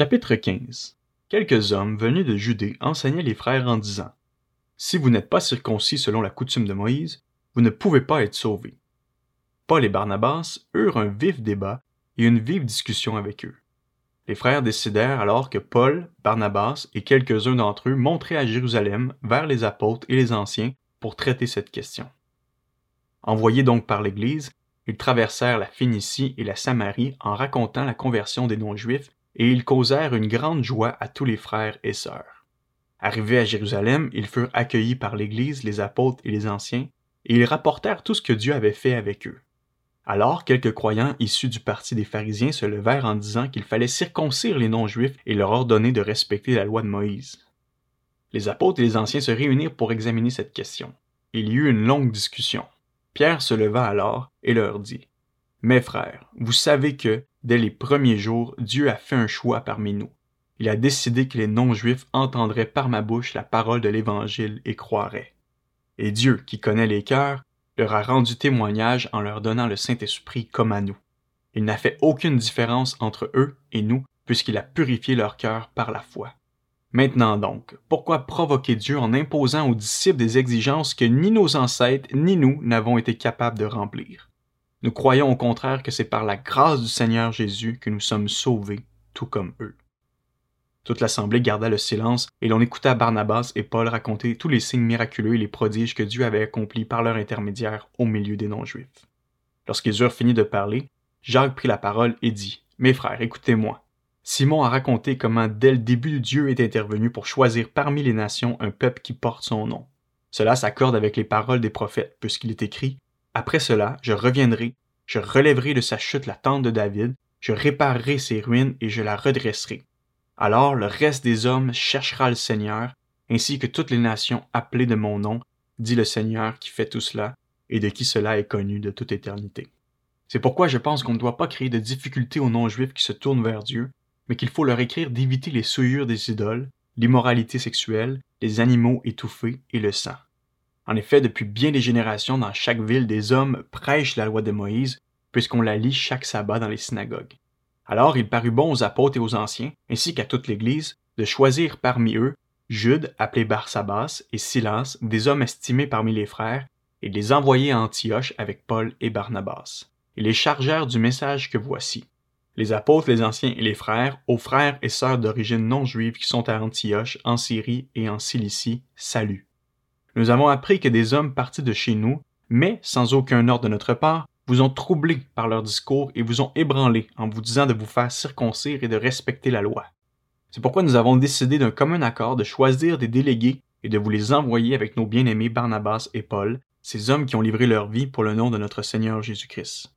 Chapitre 15 Quelques hommes venus de Judée enseignaient les frères en disant Si vous n'êtes pas circoncis selon la coutume de Moïse, vous ne pouvez pas être sauvés. Paul et Barnabas eurent un vif débat et une vive discussion avec eux. Les frères décidèrent alors que Paul, Barnabas et quelques-uns d'entre eux monteraient à Jérusalem vers les apôtres et les anciens pour traiter cette question. Envoyés donc par l'Église, ils traversèrent la Phénicie et la Samarie en racontant la conversion des non-juifs et ils causèrent une grande joie à tous les frères et sœurs. Arrivés à Jérusalem, ils furent accueillis par l'Église, les apôtres et les anciens, et ils rapportèrent tout ce que Dieu avait fait avec eux. Alors quelques croyants issus du parti des pharisiens se levèrent en disant qu'il fallait circoncire les non-juifs et leur ordonner de respecter la loi de Moïse. Les apôtres et les anciens se réunirent pour examiner cette question. Il y eut une longue discussion. Pierre se leva alors et leur dit Mes frères, vous savez que, dès les premiers jours, Dieu a fait un choix parmi nous. Il a décidé que les non-juifs entendraient par ma bouche la parole de l'Évangile et croiraient. Et Dieu, qui connaît les cœurs, leur a rendu témoignage en leur donnant le Saint-Esprit comme à nous. Il n'a fait aucune différence entre eux et nous, puisqu'il a purifié leur cœur par la foi. Maintenant donc, pourquoi provoquer Dieu en imposant aux disciples des exigences que ni nos ancêtres ni nous n'avons été capables de remplir? Nous croyons au contraire que c'est par la grâce du Seigneur Jésus que nous sommes sauvés, tout comme eux. Toute l'assemblée garda le silence, et l'on écouta Barnabas et Paul raconter tous les signes miraculeux et les prodiges que Dieu avait accomplis par leur intermédiaire au milieu des non-juifs. Lorsqu'ils eurent fini de parler, Jacques prit la parole et dit Mes frères, écoutez-moi. Simon a raconté comment dès le début Dieu est intervenu pour choisir parmi les nations un peuple qui porte son nom. Cela s'accorde avec les paroles des prophètes, puisqu'il est écrit Après cela, je reviendrai, je relèverai de sa chute la tente de David, je réparerai ses ruines et je la redresserai. Alors le reste des hommes cherchera le Seigneur, ainsi que toutes les nations appelées de mon nom, dit le Seigneur qui fait tout cela, et de qui cela est connu de toute éternité. C'est pourquoi je pense qu'on ne doit pas créer de difficultés aux non-juifs qui se tournent vers Dieu, mais qu'il faut leur écrire d'éviter les souillures des idoles, l'immoralité sexuelle, les animaux étouffés et le sang. En effet, depuis bien des générations, dans chaque ville, des hommes prêchent la loi de Moïse, puisqu'on la lit chaque sabbat dans les synagogues. Alors il parut bon aux apôtres et aux anciens, ainsi qu'à toute l'Église, de choisir parmi eux Jude, appelé Barsabas, et Silas, des hommes estimés parmi les frères, et de les envoyer à Antioche avec Paul et Barnabas. Ils les chargèrent du message que voici les apôtres, les anciens et les frères, aux frères et sœurs d'origine non juive qui sont à Antioche, en Syrie et en Cilicie, salut. Nous avons appris que des hommes partis de chez nous, mais sans aucun ordre de notre part, vous ont troublés par leur discours et vous ont ébranlés en vous disant de vous faire circoncire et de respecter la loi. C'est pourquoi nous avons décidé d'un commun accord de choisir des délégués et de vous les envoyer avec nos bien-aimés Barnabas et Paul, ces hommes qui ont livré leur vie pour le nom de notre Seigneur Jésus-Christ.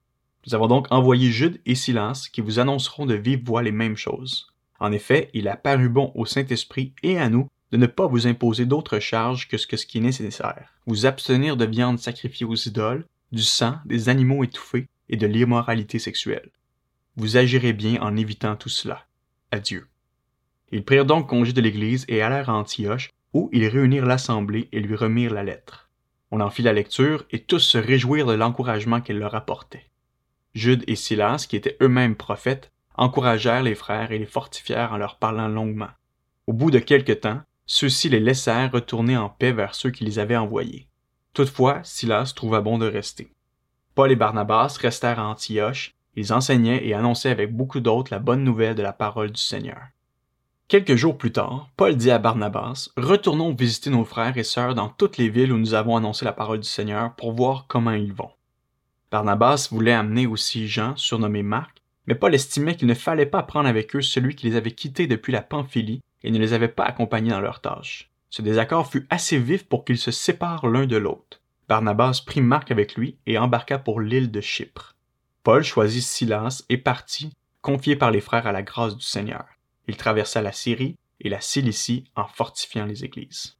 Nous avons donc envoyé Jude et Silence qui vous annonceront de vive voix les mêmes choses. En effet, il a paru bon au Saint-Esprit et à nous de ne pas vous imposer d'autres charges que ce, qui est nécessaire. Vous abstenir de viande sacrifiée aux idoles, du sang, des animaux étouffés et de l'immoralité sexuelle. Vous agirez bien en évitant tout cela. Adieu. Ils prirent donc congé de l'Église et allèrent à Antioche, où ils réunirent l'assemblée et lui remirent la lettre. On en fit la lecture, et tous se réjouirent de l'encouragement qu'elle leur apportait. Jude et Silas, qui étaient eux-mêmes prophètes, encouragèrent les frères et les fortifièrent en leur parlant longuement. Au bout de quelque temps, ceux-ci les laissèrent retourner en paix vers ceux qui les avaient envoyés. Toutefois, Silas trouva bon de rester. Paul et Barnabas restèrent à Antioche, ils enseignaient et annonçaient avec beaucoup d'autres la bonne nouvelle de la parole du Seigneur. Quelques jours plus tard, Paul dit à Barnabas, Retournons visiter nos frères et sœurs dans toutes les villes où nous avons annoncé la parole du Seigneur pour voir comment ils vont. Barnabas voulait amener aussi Jean, surnommé Marc, mais Paul estimait qu'il ne fallait pas prendre avec eux celui qui les avait quittés depuis la Pamphylie et ne les avait pas accompagnés dans leurs tâches. Ce désaccord fut assez vif pour qu'ils se séparent l'un de l'autre. Barnabas prit Marc avec lui et embarqua pour l'île de Chypre. Paul choisit Silas et partit, confié par les frères à la grâce du Seigneur. Il traversa la Syrie et la Cilicie en fortifiant les églises.